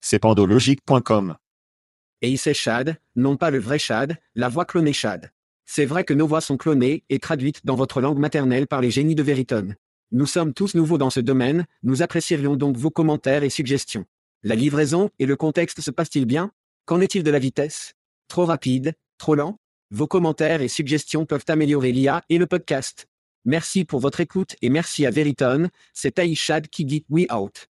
C'est pandologique.com. Et c'est Chad, non pas le vrai Chad, la voix clonée Chad. C'est vrai que nos voix sont clonées et traduites dans votre langue maternelle par les génies de Veritone. Nous sommes tous nouveaux dans ce domaine, nous apprécierions donc vos commentaires et suggestions. La livraison et le contexte se passent-ils bien? Qu'en est-il de la vitesse? Trop rapide? Trop lent? Vos commentaires et suggestions peuvent améliorer l'IA et le podcast. Merci pour votre écoute et merci à Veritone, c'est Aïchad qui dit We Out.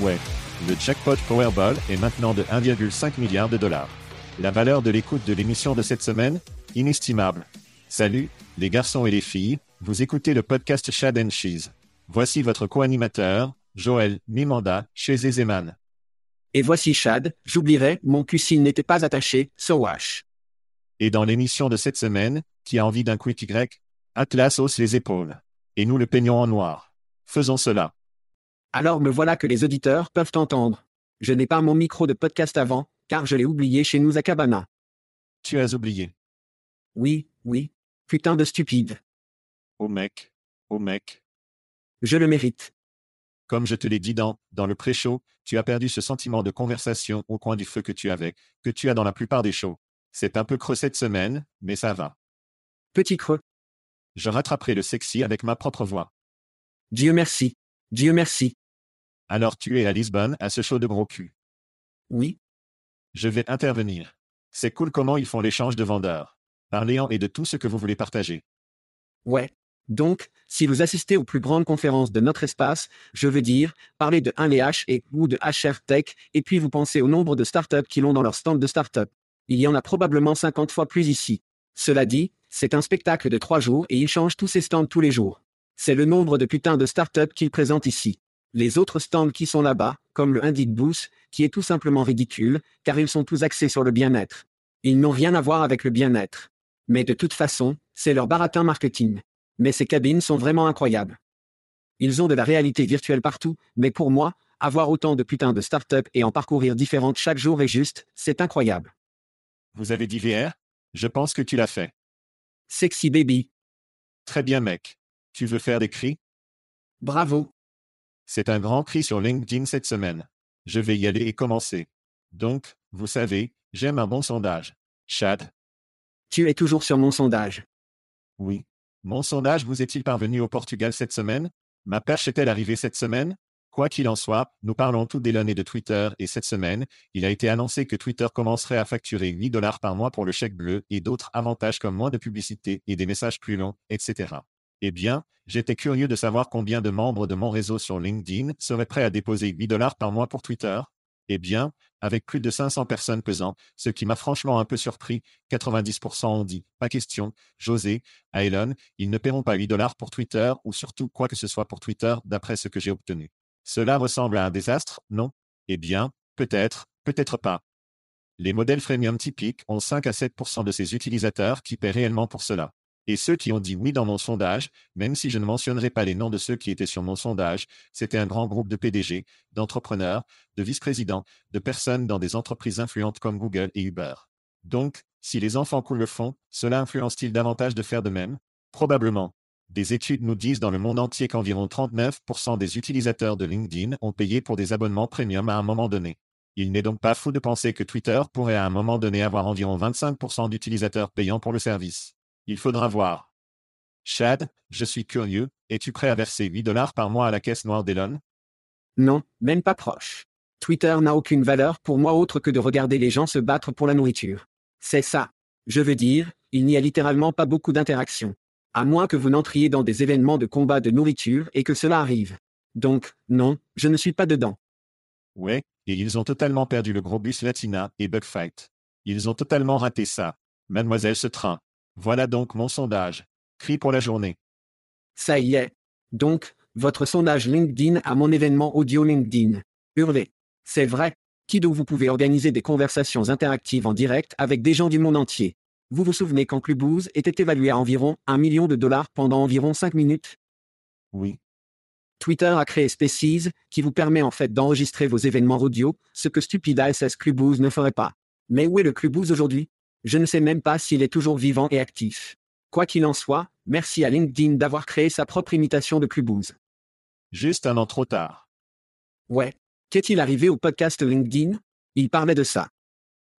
Ouais. Le jackpot Powerball est maintenant de 1,5 milliard de dollars. La valeur de l'écoute de l'émission de cette semaine? Inestimable. Salut, les garçons et les filles, vous écoutez le podcast Chad and Cheese. Voici votre co-animateur, Joël Mimanda, chez Zeman. Et voici Chad, j'oublierai, mon cul s'il n'était pas attaché, so wash. Et dans l'émission de cette semaine, qui a envie d'un quick Y, Atlas hausse les épaules. Et nous le peignons en noir. Faisons cela. Alors me voilà que les auditeurs peuvent entendre. Je n'ai pas mon micro de podcast avant, car je l'ai oublié chez nous à Cabana. Tu as oublié. Oui, oui. Putain de stupide. Oh mec. Oh mec. Je le mérite. Comme je te l'ai dit dans, dans le pré-show, tu as perdu ce sentiment de conversation au coin du feu que tu avais, que tu as dans la plupart des shows. C'est un peu creux cette semaine, mais ça va. Petit creux. Je rattraperai le sexy avec ma propre voix. Dieu merci. Dieu merci. Alors tu es à Lisbonne à ce show de gros cul. Oui. Je vais intervenir. C'est cool comment ils font l'échange de vendeurs. Parlez-en et de tout ce que vous voulez partager. Ouais. Donc, si vous assistez aux plus grandes conférences de notre espace, je veux dire, parlez de 1LH et ou de HR Tech, et puis vous pensez au nombre de startups qui l'ont dans leur stand de startup. Il y en a probablement 50 fois plus ici. Cela dit, c'est un spectacle de trois jours et ils changent tous ses stands tous les jours. C'est le nombre de putains de startups qu'ils présentent ici. Les autres stands qui sont là-bas, comme le Indeed Boost, qui est tout simplement ridicule, car ils sont tous axés sur le bien-être. Ils n'ont rien à voir avec le bien-être. Mais de toute façon, c'est leur baratin marketing. Mais ces cabines sont vraiment incroyables. Ils ont de la réalité virtuelle partout, mais pour moi, avoir autant de putains de startups et en parcourir différentes chaque jour est juste, c'est incroyable. Vous avez dit VR Je pense que tu l'as fait. Sexy baby. Très bien mec. Tu veux faire des cris? Bravo. C'est un grand cri sur LinkedIn cette semaine. Je vais y aller et commencer. Donc, vous savez, j'aime un bon sondage. Chad? Tu es toujours sur mon sondage. Oui. Mon sondage vous est-il parvenu au Portugal cette semaine? Ma perche est-elle arrivée cette semaine? Quoi qu'il en soit, nous parlons tout d'Elon et de Twitter et cette semaine, il a été annoncé que Twitter commencerait à facturer 8 dollars par mois pour le chèque bleu et d'autres avantages comme moins de publicité et des messages plus longs, etc. Eh bien, j'étais curieux de savoir combien de membres de mon réseau sur LinkedIn seraient prêts à déposer 8 dollars par mois pour Twitter. Eh bien, avec plus de 500 personnes pesant, ce qui m'a franchement un peu surpris, 90% ont dit, pas question, José, à ils ne paieront pas 8 dollars pour Twitter ou surtout quoi que ce soit pour Twitter d'après ce que j'ai obtenu. Cela ressemble à un désastre, non? Eh bien, peut-être, peut-être pas. Les modèles freemium typiques ont 5 à 7% de ces utilisateurs qui paient réellement pour cela. Et ceux qui ont dit oui dans mon sondage, même si je ne mentionnerai pas les noms de ceux qui étaient sur mon sondage, c'était un grand groupe de PDG, d'entrepreneurs, de vice-présidents, de personnes dans des entreprises influentes comme Google et Uber. Donc, si les enfants coulent le fond, cela influence-t-il davantage de faire de même? Probablement. Des études nous disent dans le monde entier qu'environ 39% des utilisateurs de LinkedIn ont payé pour des abonnements premium à un moment donné. Il n'est donc pas fou de penser que Twitter pourrait à un moment donné avoir environ 25% d'utilisateurs payants pour le service. Il faudra voir. Chad, je suis curieux, es-tu prêt à verser 8 dollars par mois à la caisse noire d'Elon? Non, même pas proche. Twitter n'a aucune valeur pour moi autre que de regarder les gens se battre pour la nourriture. C'est ça. Je veux dire, il n'y a littéralement pas beaucoup d'interaction. À moins que vous n'entriez dans des événements de combat de nourriture et que cela arrive. Donc, non, je ne suis pas dedans. Ouais, et ils ont totalement perdu le gros bus Latina et Bugfight. Ils ont totalement raté ça. Mademoiselle ce train. Voilà donc mon sondage. Cri pour la journée. Ça y est. Donc, votre sondage LinkedIn à mon événement audio LinkedIn. Hurlez. C'est vrai. Qui d'où vous pouvez organiser des conversations interactives en direct avec des gens du monde entier? Vous vous souvenez quand Clubhouse était évalué à environ 1 million de dollars pendant environ 5 minutes? Oui. Twitter a créé Spaces, qui vous permet en fait d'enregistrer vos événements audio, ce que Stupid ASS Clubhouse ne ferait pas. Mais où est le Clubhouse aujourd'hui? Je ne sais même pas s'il est toujours vivant et actif. Quoi qu'il en soit, merci à LinkedIn d'avoir créé sa propre imitation de Clubhouse. Juste un an trop tard. Ouais. Qu'est-il arrivé au podcast LinkedIn? Il parlait de ça.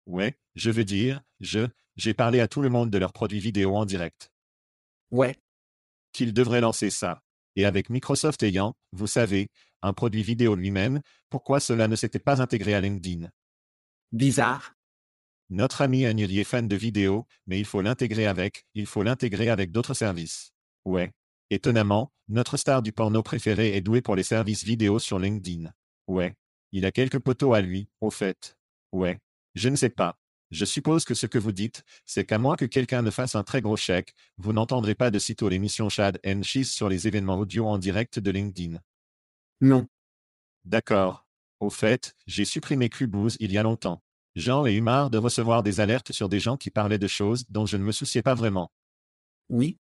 Ouais, je veux dire, je, j'ai parlé à tout le monde de leurs produits vidéo en direct. Ouais. Qu'ils devraient lancer ça. Et avec Microsoft ayant, vous savez, un produit vidéo lui-même, pourquoi cela ne s'était pas intégré à LinkedIn? Bizarre. Notre ami Anuri est fan de vidéo, mais il faut l'intégrer avec, il faut l'intégrer avec d'autres services. Ouais. Étonnamment, notre star du porno préféré est doué pour les services vidéo sur LinkedIn. Ouais. Il a quelques poteaux à lui, au fait. Ouais. Je ne sais pas. Je suppose que ce que vous dites, c'est qu'à moins que quelqu'un ne fasse un très gros chèque, vous n'entendrez pas de sitôt l'émission Chad and Cheese sur les événements audio en direct de LinkedIn. Non. D'accord. Au fait, j'ai supprimé Clubhouse il y a longtemps. Jean ai eu marre de recevoir des alertes sur des gens qui parlaient de choses dont je ne me souciais pas vraiment. Oui.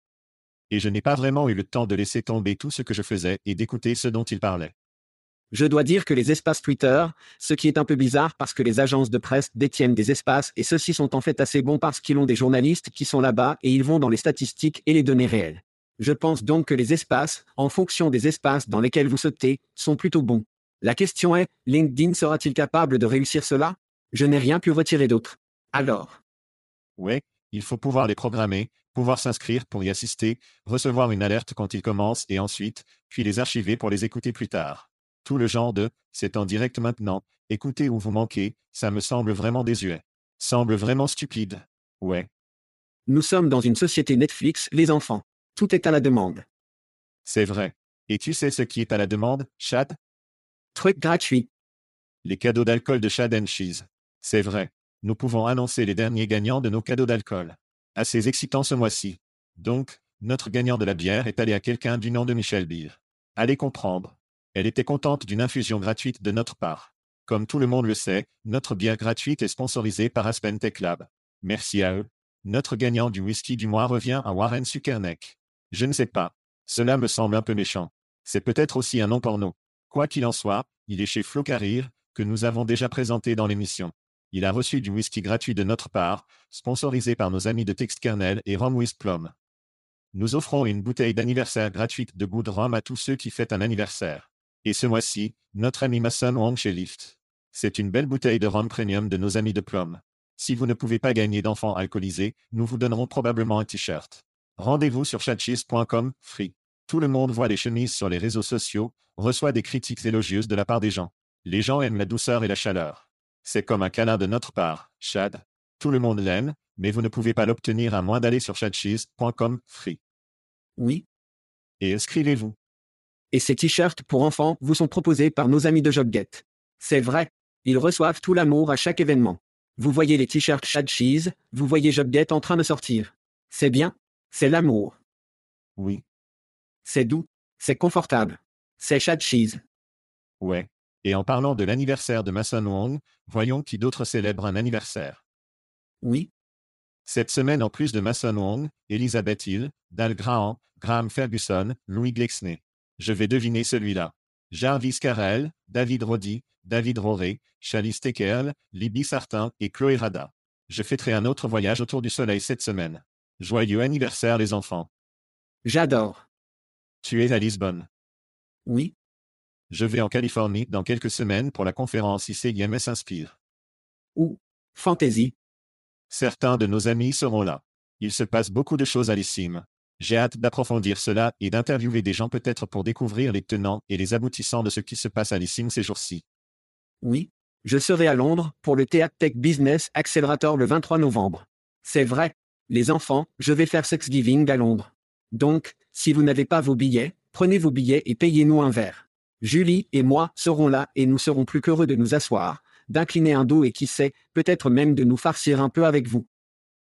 Et je n'ai pas vraiment eu le temps de laisser tomber tout ce que je faisais et d'écouter ce dont ils parlaient. Je dois dire que les espaces Twitter, ce qui est un peu bizarre parce que les agences de presse détiennent des espaces et ceux-ci sont en fait assez bons parce qu'ils ont des journalistes qui sont là-bas et ils vont dans les statistiques et les données réelles. Je pense donc que les espaces, en fonction des espaces dans lesquels vous sautez, sont plutôt bons. La question est, LinkedIn sera-t-il capable de réussir cela? Je n'ai rien pu retirer d'autre. Alors? Ouais, il faut pouvoir les programmer, pouvoir s'inscrire pour y assister, recevoir une alerte quand ils commencent et ensuite, puis les archiver pour les écouter plus tard. Tout le genre de c'est en direct maintenant, écoutez où vous manquez, ça me semble vraiment désuet. Semble vraiment stupide. Ouais. Nous sommes dans une société Netflix, les enfants. Tout est à la demande. C'est vrai. Et tu sais ce qui est à la demande, Chad? Truc gratuit. Les cadeaux d'alcool de Chad and Cheese. C'est vrai. Nous pouvons annoncer les derniers gagnants de nos cadeaux d'alcool. Assez excitant ce mois-ci. Donc, notre gagnant de la bière est allé à quelqu'un du nom de Michel Beer. Allez comprendre. Elle était contente d'une infusion gratuite de notre part. Comme tout le monde le sait, notre bière gratuite est sponsorisée par Aspen Tech Lab. Merci à eux. Notre gagnant du whisky du mois revient à Warren Sukerneck. Je ne sais pas. Cela me semble un peu méchant. C'est peut-être aussi un nom porno. Quoi qu'il en soit, il est chez Flo Carir, que nous avons déjà présenté dans l'émission. Il a reçu du whisky gratuit de notre part, sponsorisé par nos amis de Textkernel et Plum. Nous offrons une bouteille d'anniversaire gratuite de goût de rhum à tous ceux qui fêtent un anniversaire. Et ce mois-ci, notre ami Mason Wong chez Lyft. C'est une belle bouteille de rhum premium de nos amis de Plum. Si vous ne pouvez pas gagner d'enfants alcoolisés, nous vous donnerons probablement un t-shirt. Rendez-vous sur chatcheese.com, free. Tout le monde voit les chemises sur les réseaux sociaux, reçoit des critiques élogieuses de la part des gens. Les gens aiment la douceur et la chaleur. C'est comme un câlin de notre part, Chad. Tout le monde l'aime, mais vous ne pouvez pas l'obtenir à moins d'aller sur chatcheese.com, free. Oui. Et inscrivez-vous. Et ces t-shirts pour enfants vous sont proposés par nos amis de Jobget. C'est vrai. Ils reçoivent tout l'amour à chaque événement. Vous voyez les t-shirts Chad Cheese, vous voyez Jobget en train de sortir. C'est bien. C'est l'amour. Oui. C'est doux. C'est confortable. C'est Chad Cheese. Ouais. Et en parlant de l'anniversaire de Mason Wong, voyons qui d'autre célèbre un anniversaire. Oui. Cette semaine, en plus de Mason Wong, Elizabeth Hill, Dal Graham, Graham Ferguson, Louis Glexney. Je vais deviner celui-là. Jarvis Carrel, David Roddy, David Roré, Chalice Tekerl, Libby Sartin et Chloé Rada. Je fêterai un autre voyage autour du soleil cette semaine. Joyeux anniversaire les enfants. J'adore. Tu es à Lisbonne. Oui, Je vais en Californie dans quelques semaines pour la conférence ICIMS Inspire. ou Fantasy. Certains de nos amis seront là. Il se passe beaucoup de choses à l'ICIM. J'ai hâte d'approfondir cela et d'interviewer des gens peut-être pour découvrir les tenants et les aboutissants de ce qui se passe à l'ICIM ces jours-ci. Oui, je serai à Londres pour le Théâtre Tech Business Accelerator le 23 novembre. C'est vrai. Les enfants, je vais faire Sexgiving à Londres. Donc, si vous n'avez pas vos billets, prenez vos billets et payez-nous un verre. Julie et moi serons là et nous serons plus qu'heureux de nous asseoir, d'incliner un dos et qui sait, peut-être même de nous farcir un peu avec vous.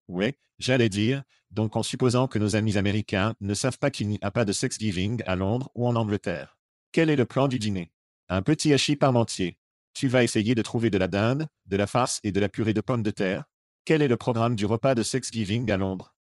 Oui, j'allais dire, donc en supposant que nos amis américains ne savent pas qu'il n'y a pas de Sexgiving à Londres ou en Angleterre. Quel est le plan du dîner? Un petit hachis parmentier. Tu vas essayer de trouver de la dinde, de la farce et de la purée de pommes de terre Quel est le programme du repas de Sexgiving à Londres?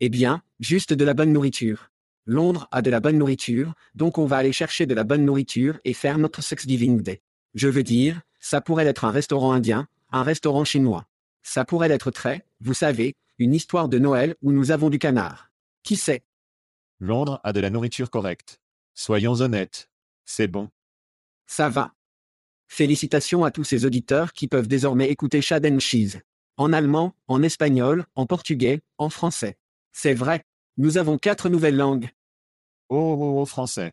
Eh bien, juste de la bonne nourriture. Londres a de la bonne nourriture, donc on va aller chercher de la bonne nourriture et faire notre Thanksgiving Day. Je veux dire, ça pourrait être un restaurant indien, un restaurant chinois. Ça pourrait être très, vous savez, une histoire de Noël où nous avons du canard. Qui sait? Londres a de la nourriture correcte. Soyons honnêtes. C'est bon. Ça va. Félicitations à tous ces auditeurs qui peuvent désormais écouter Shad and Cheese. En allemand, en espagnol, en portugais, en français. C'est vrai. Nous avons quatre nouvelles langues. Oh, oh, oh, français.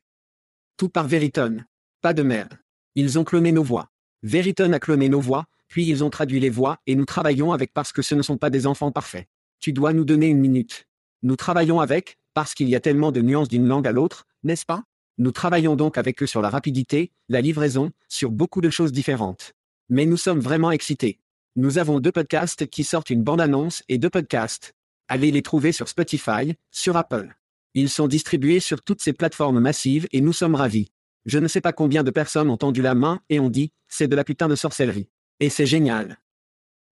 Tout par Veriton. Pas de merde. Ils ont cloné nos voix. Veriton a cloné nos voix, puis ils ont traduit les voix et nous travaillons avec parce que ce ne sont pas des enfants parfaits. Tu dois nous donner une minute. Nous travaillons avec, parce qu'il y a tellement de nuances d'une langue à l'autre, n'est-ce pas? Nous travaillons donc avec eux sur la rapidité, la livraison, sur beaucoup de choses différentes. Mais nous sommes vraiment excités. Nous avons deux podcasts qui sortent une bande-annonce et deux podcasts. Allez les trouver sur Spotify, sur Apple. Ils sont distribués sur toutes ces plateformes massives et nous sommes ravis. Je ne sais pas combien de personnes ont tendu la main et ont dit, c'est de la putain de sorcellerie. Et c'est génial.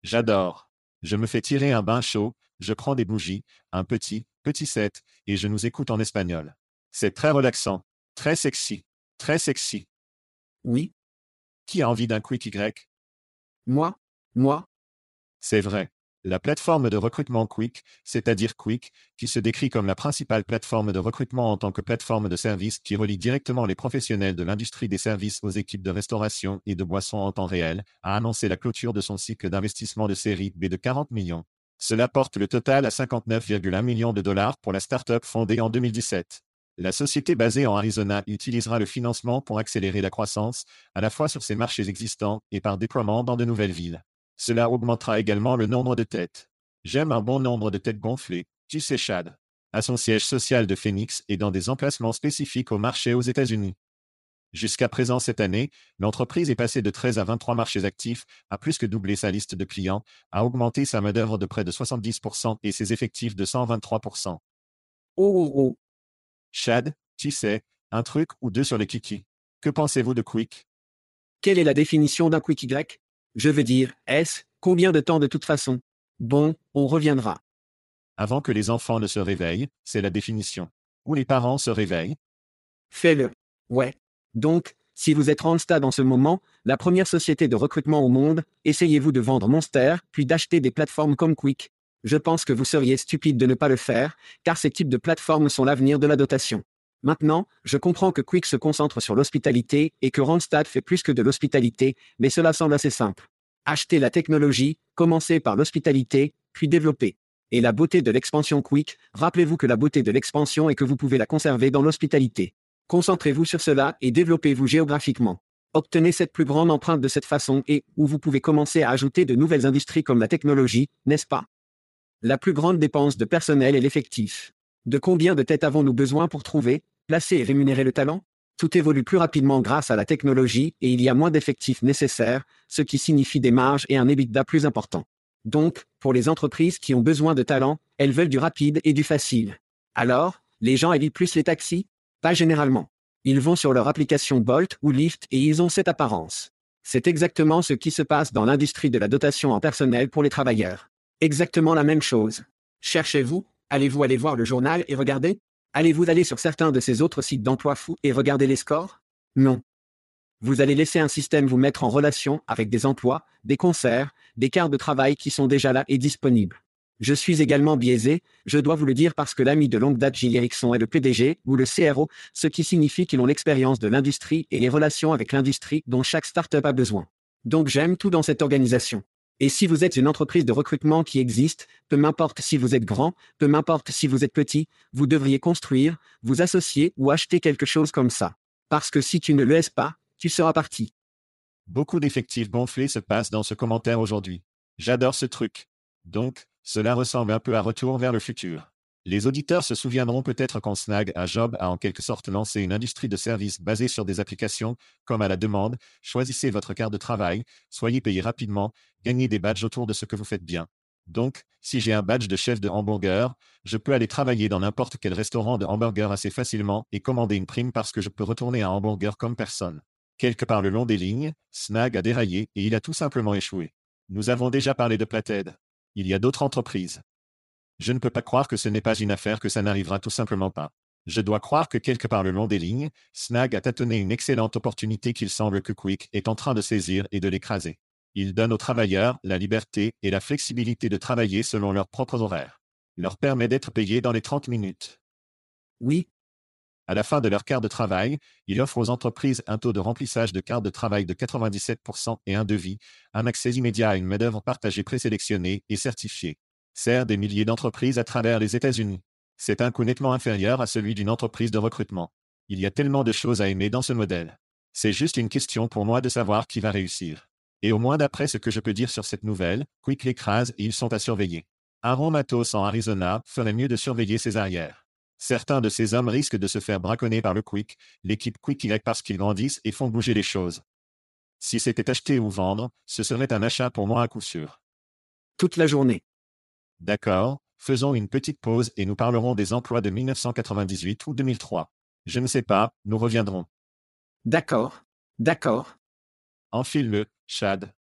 J'adore. Je me fais tirer un bain chaud, je prends des bougies, un petit, petit set, et je nous écoute en espagnol. C'est très relaxant, très sexy, très sexy. Oui, Qui a envie d'un quick Y? Moi, moi, C'est vrai. La plateforme de recrutement Quick, c'est-à-dire Quick, qui se décrit comme la principale plateforme de recrutement en tant que plateforme de service qui relie directement les professionnels de l'industrie des services aux équipes de restauration et de boissons en temps réel, a annoncé la clôture de son cycle d'investissement de série B de 40 millions. Cela porte le total à 59,1 millions de dollars pour la start-up fondée en 2017. La société basée en Arizona utilisera le financement pour accélérer la croissance, à la fois sur ses marchés existants et par déploiement dans de nouvelles villes. Cela augmentera également le nombre de têtes. J'aime un bon nombre de têtes gonflées, tu sais Chad. À son siège social de Phoenix et dans des emplacements spécifiques au marché aux États-Unis. Jusqu'à présent cette année, l'entreprise est passée de 13 à 23 marchés actifs, a plus que doublé sa liste de clients, a augmenté sa main-d'œuvre de près de 70% et ses effectifs de 123%. oh oh oh. Chad, tu sais, un truc ou deux sur les kiki. Que pensez-vous de Quick? Quelle est la définition d'un quick Y? Je veux dire, est-ce, combien de temps de toute façon? Bon, on reviendra. Avant que les enfants ne se réveillent, c'est la définition. Ou les parents se réveillent, Fais-le. Ouais. Donc, si vous êtes Randstad en ce moment, la première société de recrutement au monde, essayez-vous de vendre Monster, puis d'acheter des plateformes comme Quick. Je pense que vous seriez stupide de ne pas le faire, car ces types de plateformes sont l'avenir de la dotation. Maintenant, je comprends que Quick se concentre sur l'hospitalité et que Randstad fait plus que de l'hospitalité, mais cela semble assez simple. Achetez la technologie, commencez par l'hospitalité, puis développez. Et la beauté de l'expansion Quick, rappelez-vous que la beauté de l'expansion est que vous pouvez la conserver dans l'hospitalité. Concentrez-vous sur cela et développez-vous géographiquement. Obtenez cette plus grande empreinte de cette façon et où vous pouvez commencer à ajouter de nouvelles industries comme la technologie, n'est-ce pas? La plus grande dépense de personnel est l'effectif. De combien de têtes avons-nous besoin pour trouver, placer et rémunérer le talent? Tout évolue plus rapidement grâce à la technologie et il y a moins d'effectifs nécessaires, ce qui signifie des marges et un EBITDA plus important. Donc, pour les entreprises qui ont besoin de talent, elles veulent du rapide et du facile. Alors, les gens évitent plus les taxis? Pas généralement. Ils vont sur leur application Bolt ou Lyft et ils ont cette apparence. C'est exactement ce qui se passe dans l'industrie de la dotation en personnel pour les travailleurs. Exactement la même chose. Cherchez-vous Allez-vous aller voir le journal et regarder? Allez-vous aller sur certains de ces autres sites d'emploi fous et regarder les scores? Non. Vous allez laisser un système vous mettre en relation avec des emplois, des concerts, des quarts de travail qui sont déjà là et disponibles. Je suis également biaisé, je dois vous le dire parce que l'ami de longue date Gilles Erickson est le PDG ou le CRO, ce qui signifie qu'ils ont l'expérience de l'industrie et les relations avec l'industrie dont chaque startup a besoin. Donc j'aime tout dans cette organisation. Et si vous êtes une entreprise de recrutement qui existe, peu m'importe si vous êtes grand, peu m'importe si vous êtes petit, vous devriez construire, vous associer ou acheter quelque chose comme ça. Parce que si tu ne le laisses pas, tu seras parti. Beaucoup d'effectifs gonflés se passent dans ce commentaire aujourd'hui. J'adore ce truc. Donc, cela ressemble un peu à Retour vers le futur. Les auditeurs se souviendront peut-être qu'en Snag à Job a en quelque sorte lancé une industrie de services basée sur des applications, comme à la demande, choisissez votre carte de travail, soyez payé rapidement, gagnez des badges autour de ce que vous faites bien. Donc, si j'ai un badge de chef de hamburger, je peux aller travailler dans n'importe quel restaurant de hamburger assez facilement et commander une prime parce que je peux retourner à hamburger comme personne. Quelque part le long des lignes, Snag a déraillé et il a tout simplement échoué. Nous avons déjà parlé de Plated. Il y a d'autres entreprises. Je ne peux pas croire que ce n'est pas une affaire que ça n'arrivera tout simplement pas. Je dois croire que quelque part le long des lignes, Snag a tâtonné une excellente opportunité qu'il semble que Quick est en train de saisir et de l'écraser. Il donne aux travailleurs la liberté et la flexibilité de travailler selon leurs propres horaires. Leur permet d'être payés dans les 30 minutes. Oui, À la fin de leur quart de travail, il offre aux entreprises un taux de remplissage de quart de travail de 97% et un devis, un accès immédiat à une main-d'œuvre partagée présélectionnée et certifiée. Sert des milliers d'entreprises à travers les États-Unis. C'est un coût nettement inférieur à celui d'une entreprise de recrutement. Il y a tellement de choses à aimer dans ce modèle. C'est juste une question pour moi de savoir qui va réussir. Et au moins d'après ce que je peux dire sur cette nouvelle, Quick l'écrase et ils sont à surveiller. Aaron Matos en Arizona ferait mieux de surveiller ses arrières. Certains de ces hommes risquent de se faire braconner par le Quick, l'équipe Quick Y parce qu'ils grandissent et font bouger les choses. Si c'était acheter ou vendre, ce serait un achat pour moi à coup sûr. toute la journée. D'accord, faisons une petite pause et nous parlerons des emplois de 1998 ou 2003. Je ne sais pas, nous reviendrons. D'accord. D'accord. Enfile-le, Chad.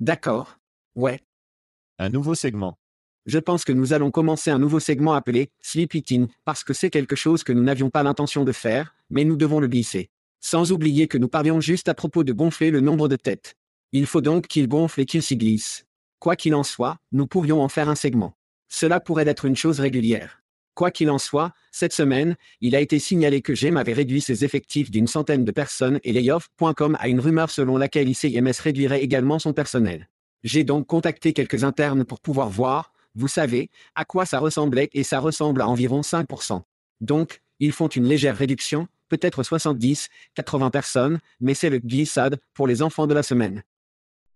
D'accord. Ouais. Un nouveau segment. Je pense que nous allons commencer un nouveau segment appelé Sleep parce que c'est quelque chose que nous n'avions pas l'intention de faire, mais nous devons le glisser. Sans oublier que nous parlions juste à propos de gonfler le nombre de têtes. Il faut donc qu'il gonfle et qu'il s'y glisse. Quoi qu'il en soit, nous pourrions en faire un segment. Cela pourrait être une chose régulière. Quoi qu'il en soit, cette semaine, il a été signalé que GEM avait réduit ses effectifs d'une centaine de personnes et layoff.com a une rumeur selon laquelle ICIMS réduirait également son personnel. J'ai donc contacté quelques internes pour pouvoir voir, vous savez, à quoi ça ressemblait et ça ressemble à environ 5%. Donc, ils font une légère réduction, peut-être 70, 80 personnes, mais c'est le glissade pour les enfants de la semaine.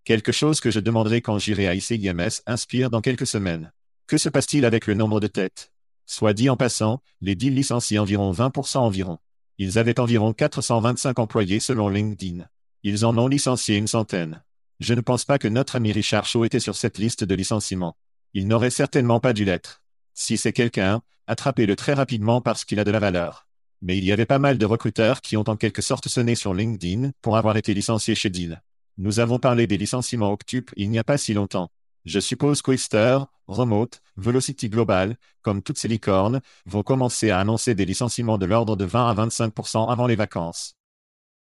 Quelque chose que je demanderai quand j'irai à ICIMS inspire dans quelques semaines. Que se passe-t-il avec le nombre de têtes? Soit dit en passant, les deals licencient environ 20% environ. Ils avaient environ 425 employés selon LinkedIn. Ils en ont licencié une centaine. Je ne pense pas que notre ami Richard Shaw était sur cette liste de licenciements. Il n'aurait certainement pas dû l'être. Si c'est quelqu'un, attrapez-le très rapidement parce qu'il a de la valeur. Mais il y avait pas mal de recruteurs qui ont en quelque sorte sonné sur LinkedIn pour avoir été licenciés chez Deal. Nous avons parlé des licenciements Octuple il n'y a pas si longtemps. Je suppose qu'Oyster, Remote, Velocity Global, comme toutes ces licornes, vont commencer à annoncer des licenciements de l'ordre de 20 à 25% avant les vacances.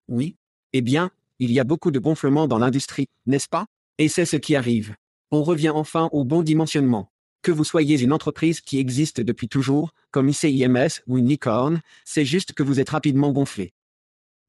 Oui. Eh bien, il y a beaucoup de gonflements dans l'industrie, n'est-ce pas? Et c'est ce qui arrive. On revient enfin au bon dimensionnement. Que vous soyez une entreprise qui existe depuis toujours, comme ICIMS ou une licorne, c'est juste que vous êtes rapidement gonflé.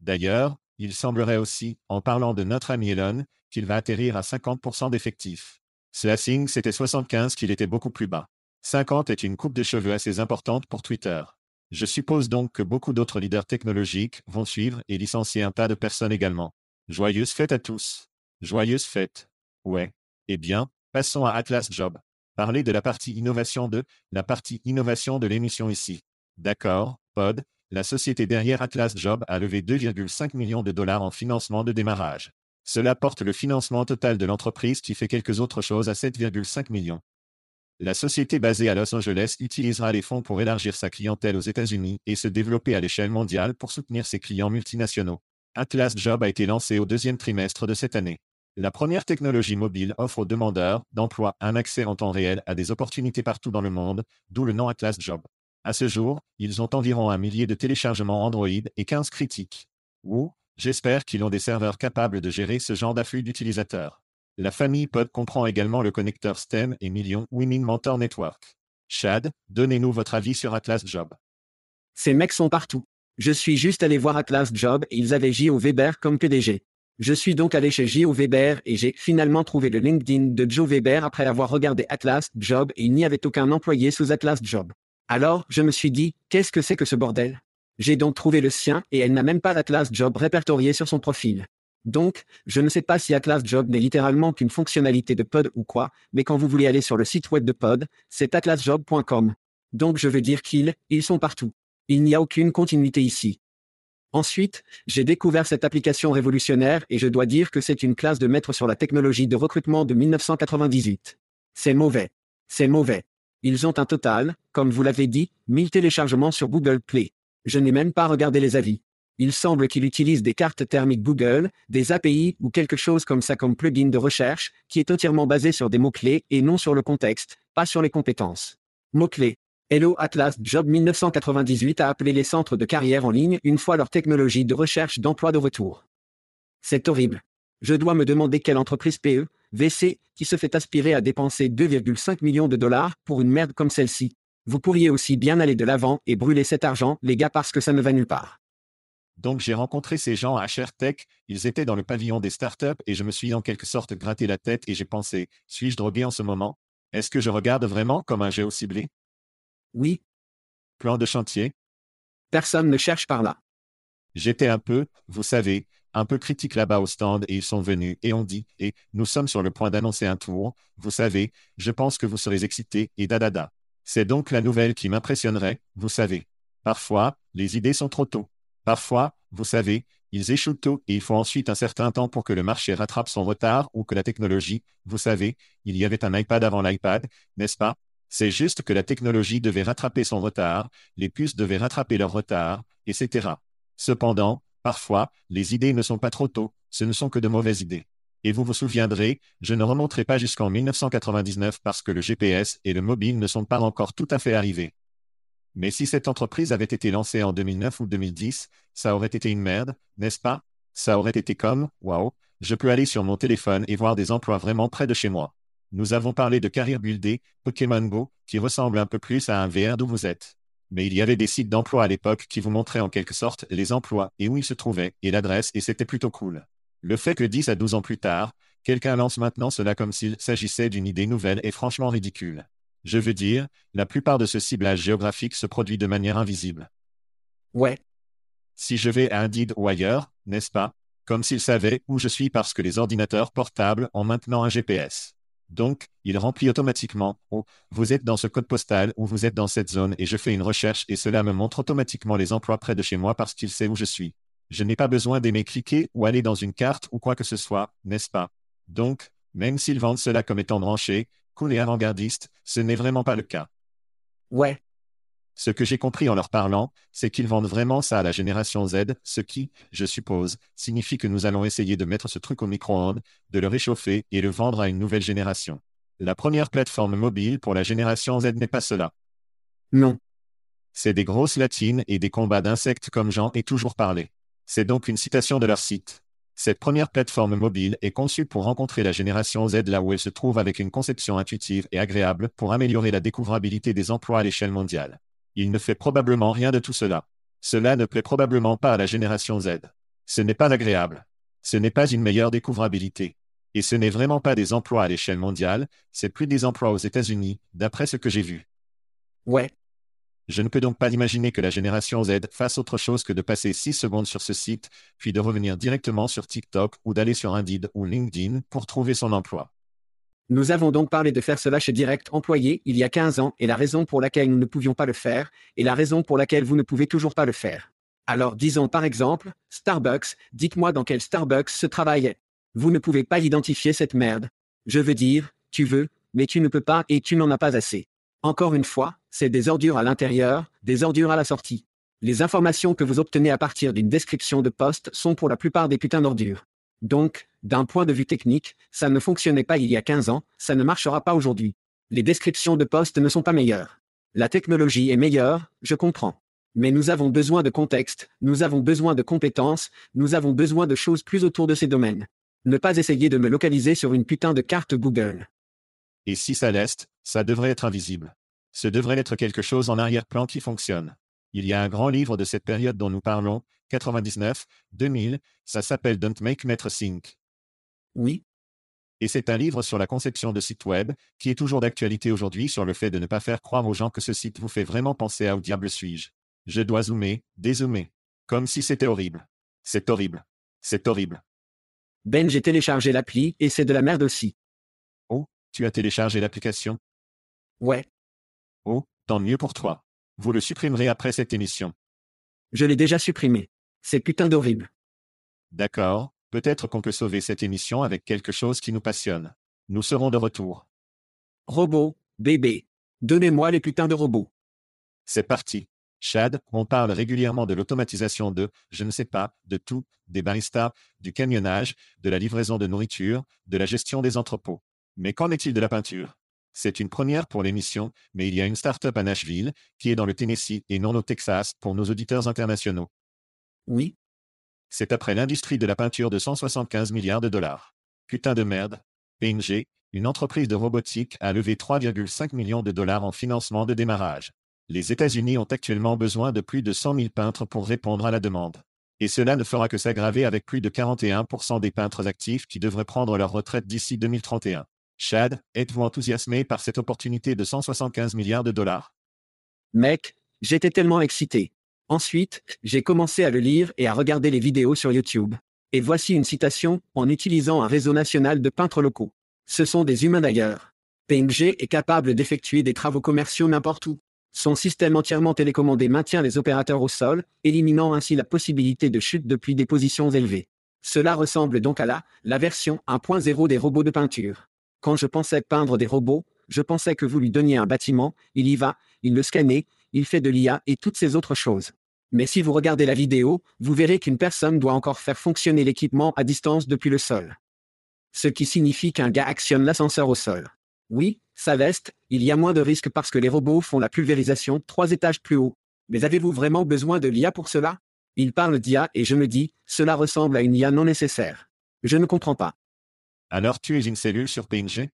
D'ailleurs, il semblerait aussi, en parlant de notre ami Elon, qu'il va atterrir à 50% d'effectifs. Signe c'était 75 qu'il était beaucoup plus bas. 50 est une coupe de cheveux assez importante pour Twitter. Je suppose donc que beaucoup d'autres leaders technologiques vont suivre et licencier un tas de personnes également. Joyeuse fête à tous. Joyeuse fête. Ouais. Eh bien, passons à Atlas Job. Parler de la partie innovation de, la partie innovation de l'émission ici. D'accord, Pod, la société derrière Atlas Job a levé 2,5 millions de dollars en financement de démarrage. Cela porte le financement total de l'entreprise qui fait quelques autres choses à 7,5 millions. La société basée à Los Angeles utilisera les fonds pour élargir sa clientèle aux États-Unis et se développer à l'échelle mondiale pour soutenir ses clients multinationaux. Atlas Job a été lancé au deuxième trimestre de cette année. La première technologie mobile offre aux demandeurs d'emploi un accès en temps réel à des opportunités partout dans le monde, d'où le nom Atlas Job. À ce jour, ils ont environ un millier de téléchargements Android et 15 critiques. Ou, J'espère qu'ils ont des serveurs capables de gérer ce genre d'afflux d'utilisateurs. La famille Pod comprend également le connecteur STEM et Million Winning Mentor Network. Chad, donnez-nous votre avis sur Atlas Job. Ces mecs sont partout. Je suis juste allé voir Atlas Job et ils avaient J.O. Weber comme PDG. Je suis donc allé chez J.O. Weber et j'ai finalement trouvé le LinkedIn de Joe Weber après avoir regardé Atlas Job et il n'y avait aucun employé sous Atlas Job. Alors, je me suis dit, qu'est-ce que c'est que ce bordel? J'ai donc trouvé le sien et elle n'a même pas l'Atlas Job répertorié sur son profil. Donc, je ne sais pas si Atlas Job n'est littéralement qu'une fonctionnalité de Pod ou quoi, mais quand vous voulez aller sur le site web de Pod, c'est atlasjob.com. Donc je veux dire qu'ils, ils sont partout. Il n'y a aucune continuité ici. Ensuite, j'ai découvert cette application révolutionnaire et je dois dire que c'est une classe de maître sur la technologie de recrutement de 1998. C'est mauvais. C'est mauvais. Ils ont un total, comme vous l'avez dit, 1000 téléchargements sur Google Play. Je n'ai même pas regardé les avis. Il semble qu'il utilise des cartes thermiques Google, des API ou quelque chose comme ça comme plugin de recherche, qui est entièrement basé sur des mots-clés et non sur le contexte, pas sur les compétences. Mots-clés. Hello Atlas Job 1998 a appelé les centres de carrière en ligne une fois leur technologie de recherche d'emploi de retour. C'est horrible. Je dois me demander quelle entreprise PE, VC, qui se fait aspirer à dépenser 2,5 millions de dollars pour une merde comme celle-ci. Vous pourriez aussi bien aller de l'avant et brûler cet argent, les gars, parce que ça ne va nulle part. Donc j'ai rencontré ces gens à Tech, ils étaient dans le pavillon des startups et je me suis en quelque sorte gratté la tête et j'ai pensé, suis-je drogué en ce moment? Est-ce que je regarde vraiment comme un géo ciblé? Oui. Plan de chantier? Personne ne cherche par là. J'étais un peu, vous savez, un peu critique là-bas au stand et ils sont venus et ont dit, et nous sommes sur le point d'annoncer un tour, vous savez, je pense que vous serez excités et dadada. C'est donc la nouvelle qui m'impressionnerait, vous savez. Parfois, les idées sont trop tôt. Parfois, vous savez, ils échouent tôt et il faut ensuite un certain temps pour que le marché rattrape son retard ou que la technologie, vous savez, il y avait un iPad avant l'iPad, n'est-ce pas? C'est juste que la technologie devait rattraper son retard, les puces devaient rattraper leur retard, etc. Cependant, parfois, les idées ne sont pas trop tôt, ce ne sont que de mauvaises idées. Et vous vous souviendrez, je ne remonterai pas jusqu'en 1999 parce que le GPS et le mobile ne sont pas encore tout à fait arrivés. Mais si cette entreprise avait été lancée en 2009 ou 2010, ça aurait été une merde, n'est-ce pas? Ça aurait été comme, waouh, je peux aller sur mon téléphone et voir des emplois vraiment près de chez moi. Nous avons parlé de Career Builder, Pokémon Go, qui ressemble un peu plus à un VR d'où vous êtes. Mais il y avait des sites d'emploi à l'époque qui vous montraient en quelque sorte les emplois et où ils se trouvaient, et l'adresse, et c'était plutôt cool. Le fait que 10 à 12 ans plus tard, quelqu'un lance maintenant cela comme s'il s'agissait d'une idée nouvelle est franchement ridicule. Je veux dire, la plupart de ce ciblage géographique se produit de manière invisible. Ouais. Si je vais à Indeed ou ailleurs, n'est-ce pas? Comme s'ils savaient où je suis parce que les ordinateurs portables ont maintenant un GPS. Donc, il remplit automatiquement, oh, vous êtes dans ce code postal ou vous êtes dans cette zone et je fais une recherche et cela me montre automatiquement les emplois près de chez moi parce qu'il sait où je suis. Je n'ai pas besoin d'aimer cliquer ou aller dans une carte ou quoi que ce soit, n'est-ce pas? Donc, même s'ils vendent cela comme étant branché, cool et avant-gardiste, ce n'est vraiment pas le cas. Ouais. Ce que j'ai compris en leur parlant, c'est qu'ils vendent vraiment ça à la génération Z, ce qui, je suppose, signifie que nous allons essayer de mettre ce truc au micro-ondes, de le réchauffer et le vendre à une nouvelle génération. La première plateforme mobile pour la génération Z n'est pas cela. Non. C'est des grosses latines et des combats d'insectes comme Jean est toujours parlé. C'est donc une citation de leur site. Cette première plateforme mobile est conçue pour rencontrer la génération Z là où elle se trouve avec une conception intuitive et agréable pour améliorer la découvrabilité des emplois à l'échelle mondiale. Il ne fait probablement rien de tout cela. Cela ne plaît probablement pas à la génération Z. Ce n'est pas agréable. Ce n'est pas une meilleure découvrabilité. Et ce n'est vraiment pas des emplois à l'échelle mondiale, c'est plus des emplois aux États-Unis, d'après ce que j'ai vu. Ouais. Je ne peux donc pas imaginer que la génération Z fasse autre chose que de passer 6 secondes sur ce site, puis de revenir directement sur TikTok ou d'aller sur Indeed ou LinkedIn pour trouver son emploi. Nous avons donc parlé de faire cela chez Direct Employé il y a 15 ans et la raison pour laquelle nous ne pouvions pas le faire, et la raison pour laquelle vous ne pouvez toujours pas le faire. Alors disons par exemple, Starbucks, dites-moi dans quel Starbucks se travaillait. Vous ne pouvez pas identifier cette merde. Je veux dire, tu veux, mais tu ne peux pas et tu n'en as pas assez. Encore une fois, c'est des ordures à l'intérieur, des ordures à la sortie. Les informations que vous obtenez à partir d'une description de poste sont pour la plupart des putains d'ordures. Donc, d'un point de vue technique, ça ne fonctionnait pas il y a 15 ans, ça ne marchera pas aujourd'hui. Les descriptions de postes ne sont pas meilleures. La technologie est meilleure, je comprends. Mais nous avons besoin de contexte, nous avons besoin de compétences, nous avons besoin de choses plus autour de ces domaines. Ne pas essayer de me localiser sur une putain de carte Google. Et si ça l'est, ça devrait être invisible. Ce devrait être quelque chose en arrière-plan qui fonctionne. Il y a un grand livre de cette période dont nous parlons, 99, 2000, ça s'appelle Don't Make Maître Think. Oui, Et c'est un livre sur la conception de sites web, qui est toujours d'actualité aujourd'hui sur le fait de ne pas faire croire aux gens que ce site vous fait vraiment penser à où diable suis-je? Je dois zoomer, dézoomer. Comme si c'était horrible. C'est horrible. C'est horrible. Ben j'ai téléchargé l'appli et c'est de la merde aussi. Tu as téléchargé l'application? Ouais, Oh, tant mieux pour toi. Vous le supprimerez après cette émission. je l'ai déjà supprimé. C'est putain d'horrible. D'accord, peut-être qu'on peut sauver cette émission avec quelque chose qui nous passionne. Nous serons de retour. Robot, bébé. Donnez-moi les putains de robots. C'est parti. Chad, on parle régulièrement de l'automatisation de, je ne sais pas, de tout, des baristas, du camionnage, de la livraison de nourriture, de la gestion des entrepôts. Mais qu'en est-il de la peinture? C'est une première pour l'émission, mais il y a une start-up à Nashville, qui est dans le Tennessee et non au Texas pour nos auditeurs internationaux. Oui, C'est après l'industrie de la peinture de 175 milliards de dollars. Putain de merde. PNG, une entreprise de robotique, a levé 3,5 millions de dollars en financement de démarrage. Les États-Unis ont actuellement besoin de plus de 100 000 peintres pour répondre à la demande. Et cela ne fera que s'aggraver avec plus de 41% des peintres actifs qui devraient prendre leur retraite d'ici 2031. Chad, êtes-vous enthousiasmé par cette opportunité de 175 milliards de dollars? Mec, j'étais tellement excité. Ensuite, j'ai commencé à le lire et à regarder les vidéos sur YouTube. Et voici une citation, en utilisant un réseau national de peintres locaux. Ce sont des humains d'ailleurs. PNG est capable d'effectuer des travaux commerciaux n'importe où. Son système entièrement télécommandé maintient les opérateurs au sol, éliminant ainsi la possibilité de chute depuis des positions élevées. Cela ressemble donc à la, la version 1.0 des robots de peinture. Quand je pensais peindre des robots, je pensais que vous lui donniez un bâtiment, il y va, il le scannait, il fait de l'IA et toutes ces autres choses. Mais si vous regardez la vidéo, vous verrez qu'une personne doit encore faire fonctionner l'équipement à distance depuis le sol. Ce qui signifie qu'un gars actionne l'ascenseur au sol. Oui, ça veste, il y a moins de risques parce que les robots font la pulvérisation trois étages plus haut. Mais avez-vous vraiment besoin de l'IA pour cela? Il parle d'IA et je me dis, cela ressemble à une IA non nécessaire. Je ne comprends pas. Alors tu es une cellule sur PNG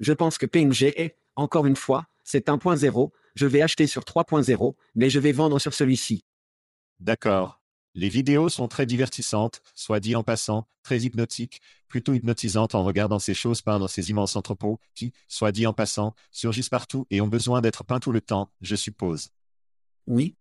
Je pense que PNG est, encore une fois, c'est 1.0, je vais acheter sur 3.0, mais je vais vendre sur celui-ci. D'accord. Les vidéos sont très divertissantes, soit dit en passant, très hypnotiques, plutôt hypnotisantes en regardant ces choses peindre ces immenses entrepôts, qui, soit dit en passant, surgissent partout et ont besoin d'être peints tout le temps, je suppose. Oui,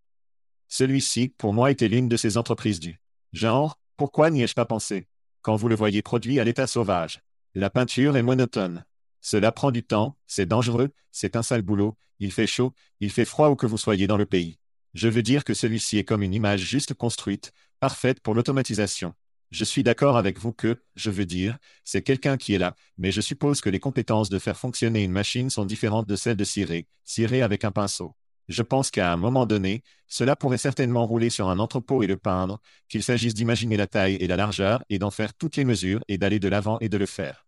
Celui-ci, pour moi, était l'une de ces entreprises du genre, pourquoi n'y ai-je pas pensé? Quand vous le voyez produit à l'état sauvage. La peinture est monotone. Cela prend du temps, c'est dangereux, c'est un sale boulot, il fait chaud, il fait froid où que vous soyez dans le pays. Je veux dire que celui-ci est comme une image juste construite, parfaite pour l'automatisation. Je suis d'accord avec vous que, je veux dire, c'est quelqu'un qui est là, mais je suppose que les compétences de faire fonctionner une machine sont différentes de celles de cirer, cirer avec un pinceau. Je pense qu'à un moment donné, cela pourrait certainement rouler sur un entrepôt et le peindre, qu'il s'agisse d'imaginer la taille et la largeur et d'en faire toutes les mesures et d'aller de l'avant et de le faire.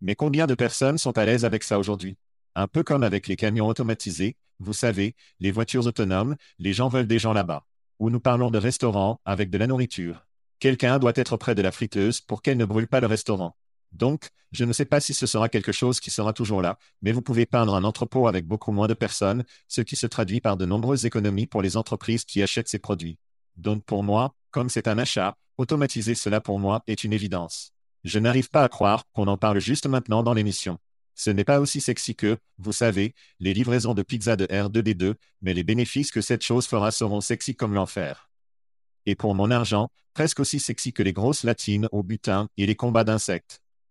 Mais combien de personnes sont à l'aise avec ça aujourd'hui? Un peu comme avec les camions automatisés, vous savez, les voitures autonomes, les gens veulent des gens là-bas. Ou nous parlons de restaurants avec de la nourriture. Quelqu'un doit être près de la friteuse pour qu'elle ne brûle pas le restaurant. Donc, je ne sais pas si ce sera quelque chose qui sera toujours là, mais vous pouvez peindre un entrepôt avec beaucoup moins de personnes, ce qui se traduit par de nombreuses économies pour les entreprises qui achètent ces produits. Donc pour moi, comme c'est un achat, automatiser cela pour moi est une évidence. Je n'arrive pas à croire qu'on en parle juste maintenant dans l'émission. Ce n'est pas aussi sexy que, vous savez, les livraisons de pizza de R2D2, mais les bénéfices que cette chose fera seront sexy comme l'enfer. Et pour mon argent, presque aussi sexy que les grosses latines au butin et les combats d'insectes.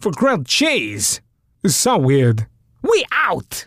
for grilled cheese. So weird. We out!